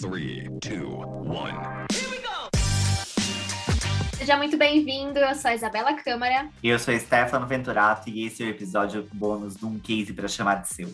Three, two, one. Seja muito bem-vindo, eu sou a Isabela Câmara. E eu sou Stefano Venturato e esse é o episódio bônus de um case para chamar de seu.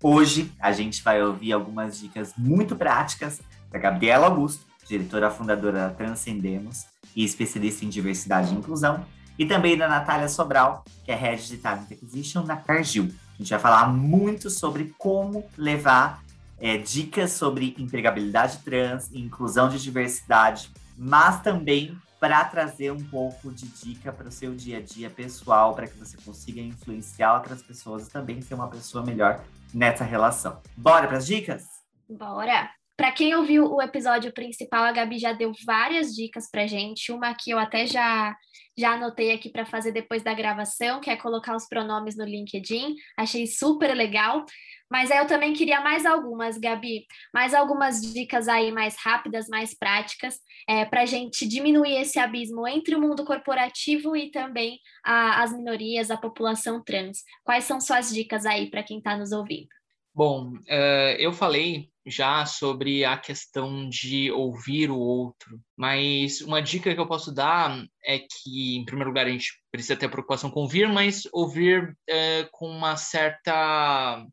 Hoje a gente vai ouvir algumas dicas muito práticas da Gabriela Augusto, diretora fundadora da Transcendemos e especialista em diversidade e inclusão, e também da Natália Sobral, que é Head de Talent Acquisition na Cargill. A gente vai falar muito sobre como levar é, dicas sobre empregabilidade trans inclusão de diversidade, mas também para trazer um pouco de dica para o seu dia a dia pessoal, para que você consiga influenciar outras pessoas e também ser uma pessoa melhor nessa relação. Bora para as dicas? Bora! Para quem ouviu o episódio principal, a Gabi já deu várias dicas para gente. Uma que eu até já já anotei aqui para fazer depois da gravação, que é colocar os pronomes no LinkedIn. Achei super legal. Mas aí eu também queria mais algumas, Gabi, mais algumas dicas aí mais rápidas, mais práticas, é, para a gente diminuir esse abismo entre o mundo corporativo e também a, as minorias, a população trans. Quais são suas dicas aí para quem está nos ouvindo? Bom, uh, eu falei já sobre a questão de ouvir o outro, mas uma dica que eu posso dar é que, em primeiro lugar, a gente precisa ter preocupação com ouvir, mas ouvir uh, com uma certa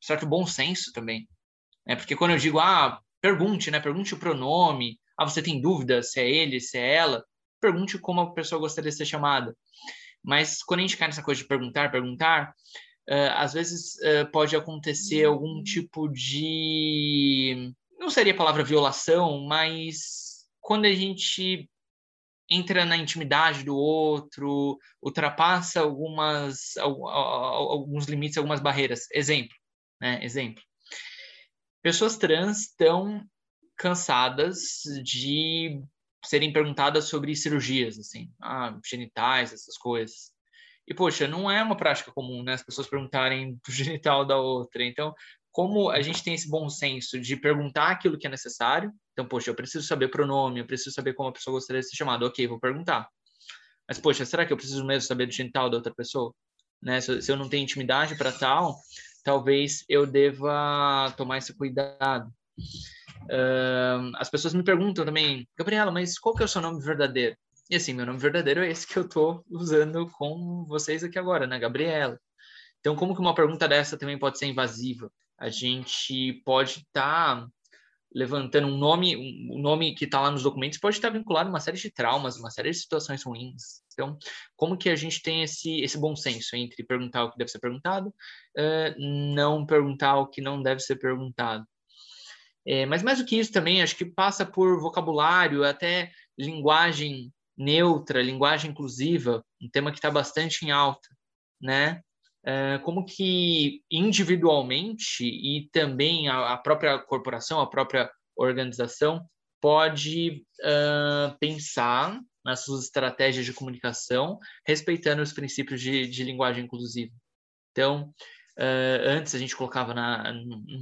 certo bom senso também, né? Porque quando eu digo, ah, pergunte, né? Pergunte o pronome, ah, você tem dúvida se é ele, se é ela, pergunte como a pessoa gostaria de ser chamada. Mas quando a gente cai nessa coisa de perguntar, perguntar, uh, às vezes uh, pode acontecer algum tipo de. Não seria a palavra violação, mas quando a gente entra na intimidade do outro, ultrapassa algumas, alguns limites, algumas barreiras. Exemplo, né? Exemplo. Pessoas trans estão cansadas de serem perguntadas sobre cirurgias, assim, ah, genitais, essas coisas. E, poxa, não é uma prática comum, né? As pessoas perguntarem do genital da outra. Então, como a gente tem esse bom senso de perguntar aquilo que é necessário, então, poxa, eu preciso saber pronome, eu preciso saber como a pessoa gostaria de ser chamada. Ok, vou perguntar. Mas, poxa, será que eu preciso mesmo saber do genital da outra pessoa? Né? Se, se eu não tenho intimidade para tal, talvez eu deva tomar esse cuidado. Uh, as pessoas me perguntam também, Gabriela, mas qual que é o seu nome verdadeiro? E assim, meu nome verdadeiro é esse que eu estou usando com vocês aqui agora, né, Gabriela? Então, como que uma pergunta dessa também pode ser invasiva? A gente pode estar tá levantando um nome, um nome que está lá nos documentos pode estar vinculado a uma série de traumas, uma série de situações ruins. Então, como que a gente tem esse, esse bom senso entre perguntar o que deve ser perguntado, uh, não perguntar o que não deve ser perguntado? É, mas mais do que isso também, acho que passa por vocabulário, até linguagem neutra, linguagem inclusiva, um tema que está bastante em alta, né? É, como que individualmente e também a, própria corporação, a própria organização pode uh, pensar nas suas estratégias de comunicação, respeitando os princípios de, de linguagem inclusiva. Então, uh, antes a gente colocava na,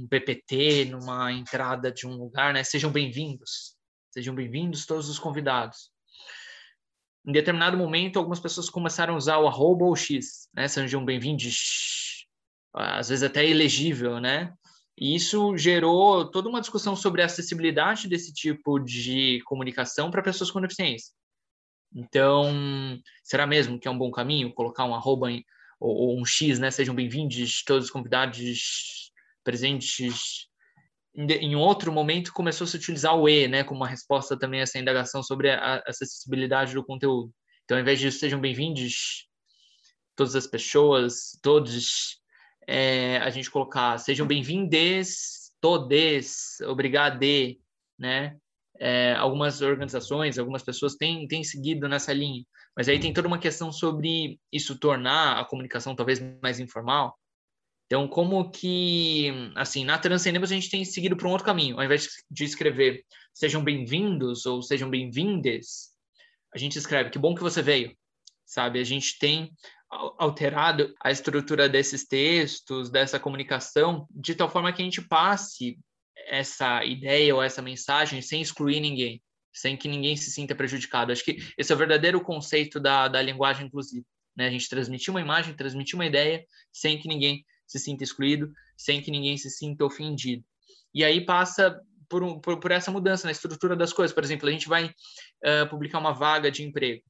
PPT, numa entrada de um lugar, né? Sejam bem-vindos, sejam bem-vindos todos os convidados em determinado momento, algumas pessoas começaram a usar o arroba ou X, né? Sejam bem-vindos, às vezes até elegível, né? E isso gerou toda uma discussão sobre a acessibilidade desse tipo de comunicação para pessoas com deficiência. Então, será mesmo que é um bom caminho colocar um arroba ou, ou, um X, né? Sejam bem-vindos todos os convidados presentes em outro momento começou a se utilizar o E, né, como uma resposta também a essa indagação sobre a, acessibilidade do conteúdo. Então, ao invés de sejam bem-vindos todas as pessoas, todos, é, a gente colocar sejam bem-vindes todes, obrigado, né? É, algumas organizações, algumas pessoas têm, têm seguido nessa linha, mas aí tem toda uma questão sobre isso tornar a comunicação talvez mais informal, então, como que, assim, na Transcendemos a gente tem seguido para um outro caminho. Ao invés de escrever sejam bem-vindos ou sejam bem-vindes, a gente escreve que bom que você veio, sabe? A gente tem alterado a estrutura desses textos, dessa comunicação, de tal forma que a gente passe essa ideia ou essa mensagem sem excluir ninguém, sem que ninguém se sinta prejudicado. Acho que esse é o verdadeiro conceito da, da linguagem inclusiva. Né? A gente transmitir uma imagem, transmitir uma ideia, sem que ninguém se sinta excluído, sem que ninguém se sinta ofendido. E aí passa por, por, por, essa mudança na estrutura das coisas. Por exemplo, a gente vai uh, publicar uma vaga de emprego,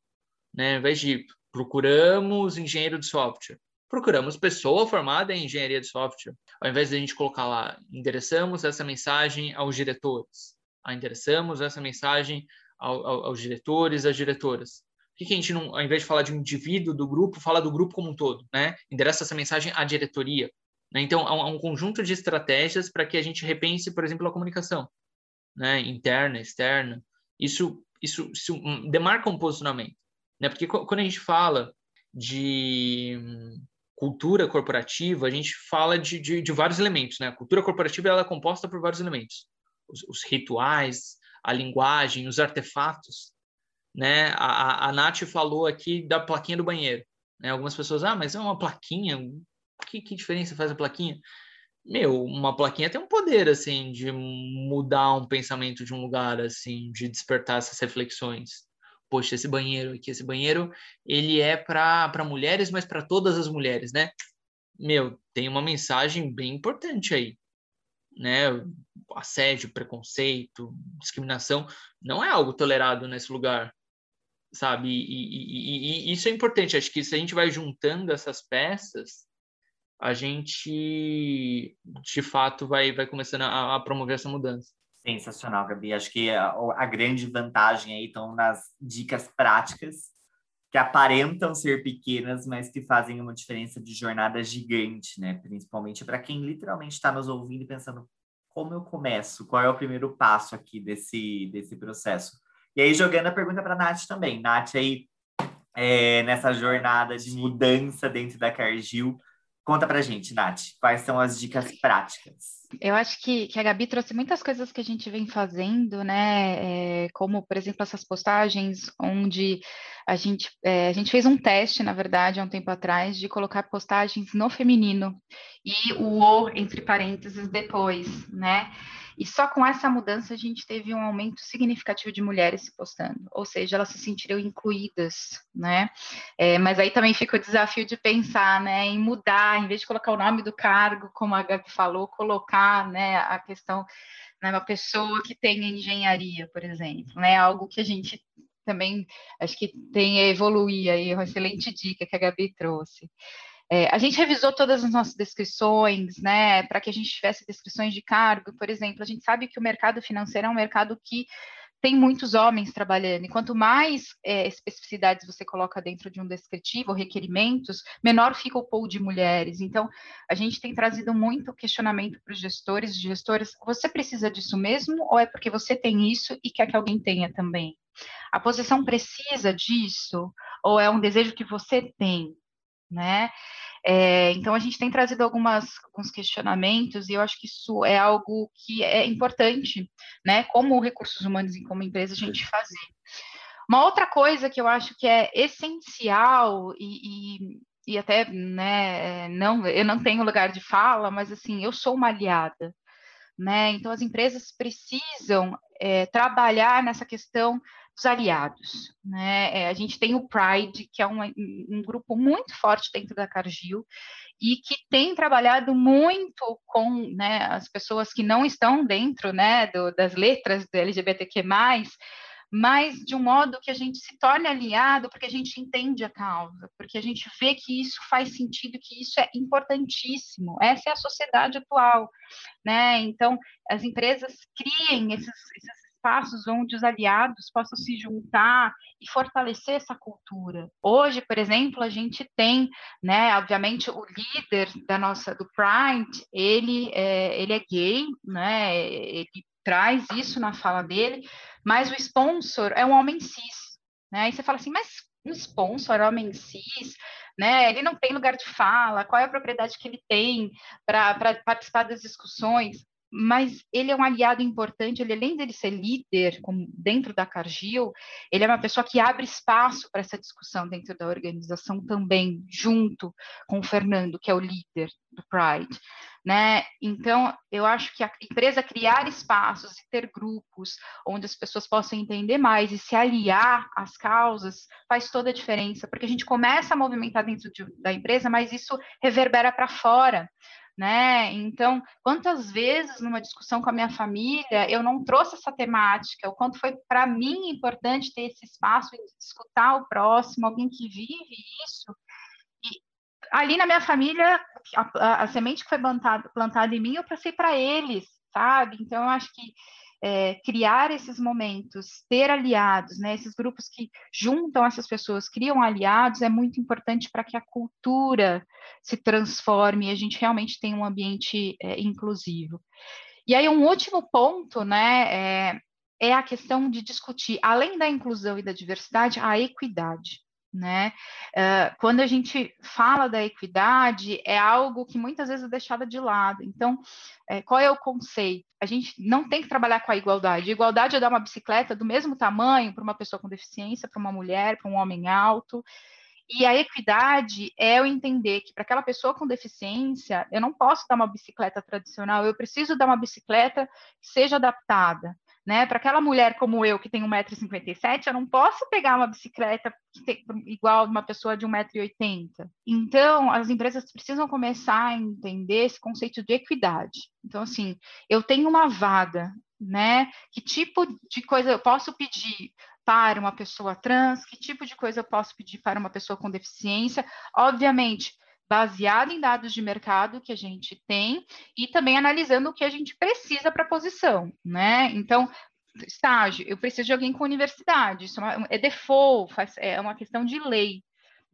né? Ao invés de procuramos engenheiro de software, procuramos pessoa formada em engenharia de software. Ao invés de a gente colocar lá, endereçamos essa mensagem aos diretores, ah, endereçamos essa mensagem ao, ao, aos diretores, às diretoras. Por que, a gente não, ao invés de falar de um indivíduo do grupo, fala do grupo como um todo, né? Endereça essa mensagem à diretoria. Né? Então, há um, conjunto de estratégias para que a gente repense, por exemplo, a comunicação, né? interna, externa. Isso, isso, isso demarca um posicionamento. Né? Porque quando a gente fala de cultura corporativa, a gente fala de, de, de vários elementos. Né? A cultura corporativa ela é composta por vários elementos. Os, os rituais, a linguagem, os artefatos. Né? A, a, a Nath falou aqui da plaquinha do banheiro. Né? Algumas pessoas, ah, mas é uma plaquinha, que, que diferença faz a plaquinha? Meu, uma plaquinha tem um poder, assim, de mudar um pensamento de um lugar, assim, de despertar essas reflexões. Poxa, esse banheiro aqui, esse banheiro, ele é para mulheres, mas para todas as mulheres, né? Meu, tem uma mensagem bem importante aí, né? Assédio, preconceito, discriminação, não é algo tolerado nesse lugar, sabe? E, e, e, e isso é importante. Acho que se a gente vai juntando essas peças, a gente de fato vai, vai começando a, a promover essa mudança. Sensacional, Gabi. Acho que a, a, grande vantagem aí estão nas dicas práticas que aparentam ser pequenas, mas que fazem uma diferença de jornada gigante, né? Principalmente para quem literalmente está nos ouvindo e pensando como eu começo, qual é o primeiro passo aqui desse, desse processo. E aí, jogando a pergunta para a Nath também. Nath, aí, é, nessa jornada de mudança dentro da Cargill, Conta pra gente, Nath, quais são as dicas práticas? Eu acho que, que a Gabi trouxe muitas coisas que a gente vem fazendo, né? É, como, por exemplo, essas postagens onde a gente, é, a gente fez um teste, na verdade, há um tempo atrás, de colocar postagens no feminino e o O entre parênteses depois, né? E só com essa mudança a gente teve um aumento significativo de mulheres se postando, ou seja, elas se sentiram incluídas, né? É, mas aí também fica o desafio de pensar, né, em mudar, em vez de colocar o nome do cargo, como a Gabi falou, colocar, né, a questão, né, uma pessoa que tem engenharia, por exemplo, né, algo que a gente também acho que tem a evoluir aí, uma excelente dica que a Gabi trouxe. É, a gente revisou todas as nossas descrições, né, para que a gente tivesse descrições de cargo, por exemplo. A gente sabe que o mercado financeiro é um mercado que tem muitos homens trabalhando, e quanto mais é, especificidades você coloca dentro de um descritivo, requerimentos, menor fica o pool de mulheres. Então, a gente tem trazido muito questionamento para os gestores, gestores, você precisa disso mesmo, ou é porque você tem isso e quer que alguém tenha também? A posição precisa disso, ou é um desejo que você tem? Né? É, então a gente tem trazido algumas, alguns questionamentos e eu acho que isso é algo que é importante, né? Como recursos humanos e como empresa a gente fazer. Uma outra coisa que eu acho que é essencial e, e, e até, né? Não, eu não tenho lugar de fala, mas assim eu sou uma aliada, né? Então as empresas precisam é, trabalhar nessa questão dos aliados. Né? É, a gente tem o Pride, que é um, um, grupo muito forte dentro da Cargill e que tem trabalhado muito com né, as pessoas que não estão dentro né, do, das letras do LGBTQ+, mas de um modo que a gente se torne aliado, porque a gente entende a causa, porque a gente vê que isso faz sentido, que isso é importantíssimo. Essa é a sociedade atual, né? Então, as empresas criem esses, esses espaços onde os aliados possam se juntar e fortalecer essa cultura. Hoje, por exemplo, a gente tem, né, obviamente, o líder da nossa do Pride, ele é, ele é gay, né, ele traz isso na fala dele, mas o sponsor é um homem cis, né? Aí você fala assim, mas um sponsor, homem cis, né? Ele não tem lugar de fala, qual é a propriedade que ele tem para participar das discussões? Mas ele é um aliado importante, ele além dele ser líder como dentro da Cargill, ele é uma pessoa que abre espaço para essa discussão dentro da organização também, junto com o Fernando, que é o líder do Pride. Né? Então, eu acho que a empresa criar espaços e ter grupos onde as pessoas possam entender mais e se aliar às causas faz toda a diferença, porque a gente começa a movimentar dentro de, da empresa, mas isso reverbera para fora né? Então, quantas vezes numa discussão com a minha família eu não trouxe essa temática, o quanto foi para mim importante ter esse espaço de escutar o próximo, alguém que vive isso. E ali na minha família, a, a, a semente que foi plantada, plantada em mim, eu passei para eles, sabe? Então, eu acho que é, criar esses momentos, ter aliados, né, esses grupos que juntam essas pessoas, criam aliados, é muito importante para que a cultura se transforme e a gente realmente tenha um ambiente é, inclusivo. E aí, um último ponto, né, é, é a questão de discutir, além da inclusão e da diversidade, a equidade né? Uh, quando a gente fala da equidade, é algo que muitas vezes é deixado de lado. Então, é, qual é o conceito? A gente não tem que trabalhar com a igualdade. Igualdade é dar uma bicicleta do mesmo tamanho para uma pessoa com deficiência, para uma mulher, para um homem alto. E a equidade é eu entender que para aquela pessoa com deficiência, eu não posso dar uma bicicleta tradicional, eu preciso dar uma bicicleta que seja adaptada né? Para aquela mulher como eu, que tem 1,57m, eu não posso pegar uma bicicleta tem, igual uma pessoa de 1,80m. Então, as empresas precisam começar a entender esse conceito de equidade. Então, assim, eu tenho uma vaga, né? Que tipo de coisa eu posso pedir para uma pessoa trans? Que tipo de coisa eu posso pedir para uma pessoa com deficiência? Obviamente, baseado em dados de mercado que a gente tem e também analisando o que a gente precisa para a posição, né? Então, estágio, eu preciso de alguém com universidade, isso é, uma, é default, faz, é uma questão de lei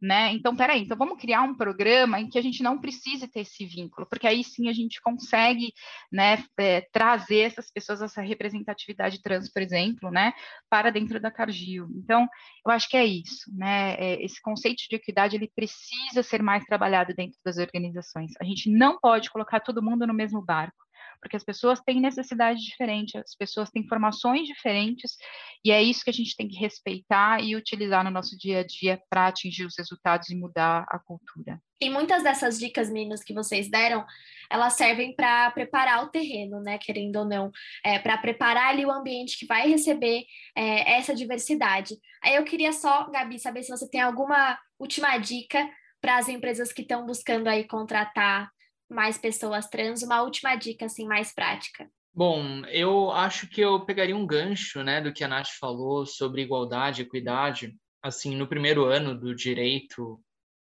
né? Então, peraí, então vamos criar um programa em que a gente não precise ter esse vínculo, porque aí sim a gente consegue, né, é, trazer essas pessoas, essa representatividade trans, por exemplo, né, para dentro da Cargill. Então, eu acho que é isso, né? É, esse conceito de equidade ele precisa ser mais trabalhado dentro das organizações. A gente não pode colocar todo mundo no mesmo barco porque as pessoas têm necessidades diferentes, as pessoas têm formações diferentes, e é isso que a gente tem que respeitar e utilizar no nosso dia a dia para atingir os resultados e mudar a cultura. E muitas dessas dicas, meninas, que vocês deram, elas servem para preparar o terreno, né? Querendo ou não, é, para preparar ali o ambiente que vai receber é, essa diversidade. Aí eu queria só, Gabi, saber se você tem alguma última dica para as empresas que estão buscando aí contratar mais pessoas trans, uma última dica assim mais prática. Bom, eu acho que eu pegaria um gancho, né, do que a Nath falou sobre igualdade, equidade. Assim, no primeiro ano do direito,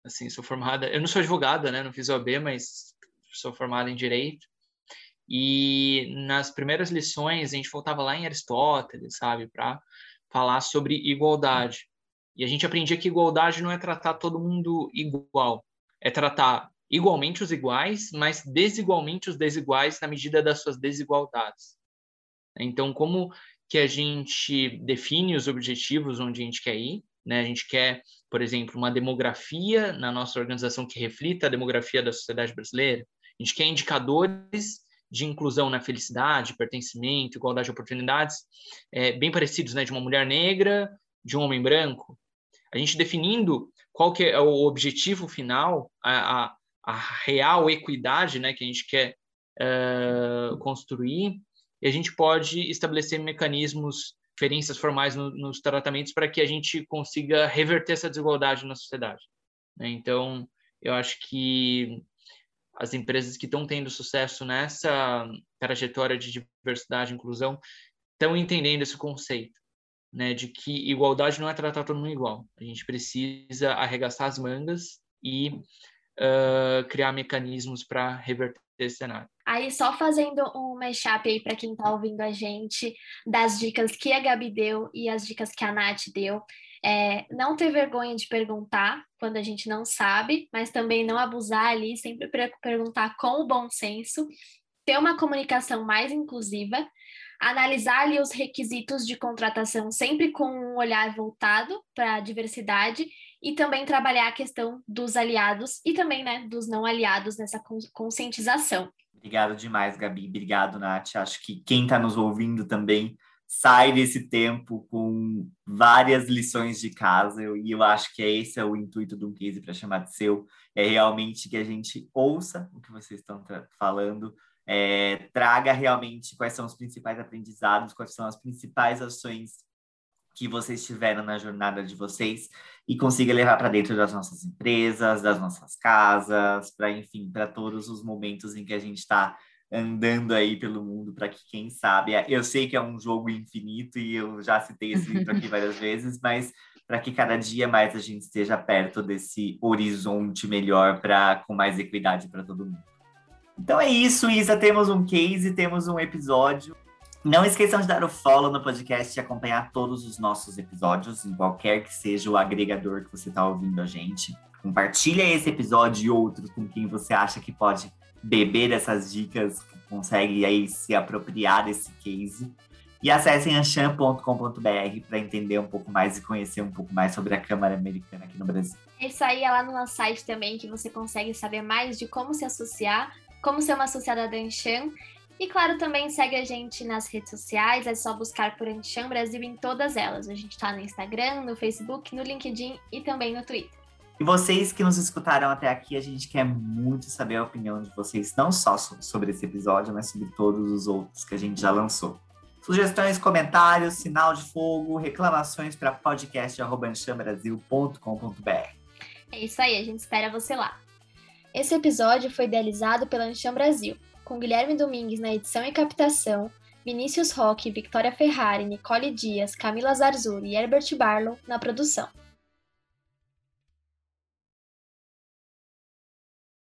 assim, sou formada, eu não sou advogada, né, não fiz OAB, mas sou formada em direito. E nas primeiras lições a gente voltava lá em Aristóteles, sabe, para falar sobre igualdade. E a gente aprendia que igualdade não é tratar todo mundo igual, é tratar igualmente os iguais, mas desigualmente os desiguais na medida das suas desigualdades. Então, como que a gente define os objetivos onde a gente quer ir? Né? A gente quer, por exemplo, uma demografia na nossa organização que reflita a demografia da sociedade brasileira. A gente quer indicadores de inclusão na felicidade, pertencimento, igualdade de oportunidades, é, bem parecidos, né? De uma mulher negra, de um homem branco. A gente definindo qual que é o objetivo final, a, a a real equidade né, que a gente quer uh, construir, e a gente pode estabelecer mecanismos, diferenças formais no, nos tratamentos para que a gente consiga reverter essa desigualdade na sociedade. Né? Então, eu acho que as empresas que estão tendo sucesso nessa trajetória de diversidade e inclusão estão entendendo esse conceito, né, de que igualdade não é tratar todo mundo igual. A gente precisa arregaçar as mangas e uh, criar mecanismos para reverter esse cenário. Aí, só fazendo um mashup aí para quem está ouvindo a gente, das dicas que a Gabi deu e as dicas que a Nath deu. É, não ter vergonha de perguntar quando a gente não sabe, mas também não abusar ali, sempre perguntar com o bom senso, ter uma comunicação mais inclusiva, analisar ali os requisitos de contratação sempre com um olhar voltado para a diversidade e também trabalhar a questão dos aliados e também né, dos não aliados nessa conscientização. Obrigado demais, Gabi. Obrigado, Nath. Acho que quem está nos ouvindo também sai desse tempo com várias lições de casa, e eu acho que esse é o intuito do um case para chamar de seu, é realmente que a gente ouça o que vocês estão falando, é, traga realmente quais são os principais aprendizados, quais são as principais ações que vocês tiveram na jornada de vocês e consiga levar para dentro das nossas empresas, das nossas casas, para enfim, para todos os momentos em que a gente está andando aí pelo mundo para que quem sabe, eu sei que é um jogo infinito e eu já citei esse livro aqui várias vezes, mas para que cada dia mais a gente esteja perto desse horizonte melhor para com mais equidade para todo mundo. Então é isso, Isa, temos um case, temos um episódio. Não esqueçam de dar o follow no podcast e acompanhar todos os nossos episódios, em qualquer que seja o agregador que você está ouvindo a gente. Compartilha esse episódio e outros com quem você acha que pode beber dessas dicas, que consegue aí se apropriar desse case. E acessem anchan.com.br para entender um pouco mais e conhecer um pouco mais sobre a Câmara Americana aqui no Brasil. Isso aí é lá no nosso site também que você consegue saber mais de como se associar, como ser uma associada da Anchan e claro, também segue a gente nas redes sociais, é só buscar por Antichan Brasil em todas elas. A gente está no Instagram, no Facebook, no LinkedIn e também no Twitter. E vocês que nos escutaram até aqui, a gente quer muito saber a opinião de vocês, não só sobre esse episódio, mas sobre todos os outros que a gente já lançou. Sugestões, comentários, sinal de fogo, reclamações para podcast.anchambrasil.com.br. É isso aí, a gente espera você lá. Esse episódio foi idealizado pela Ancham Brasil com Guilherme Domingues na edição e captação, Vinícius Roque, Victoria Ferrari, Nicole Dias, Camila Zarzuri e Herbert Barlow na produção.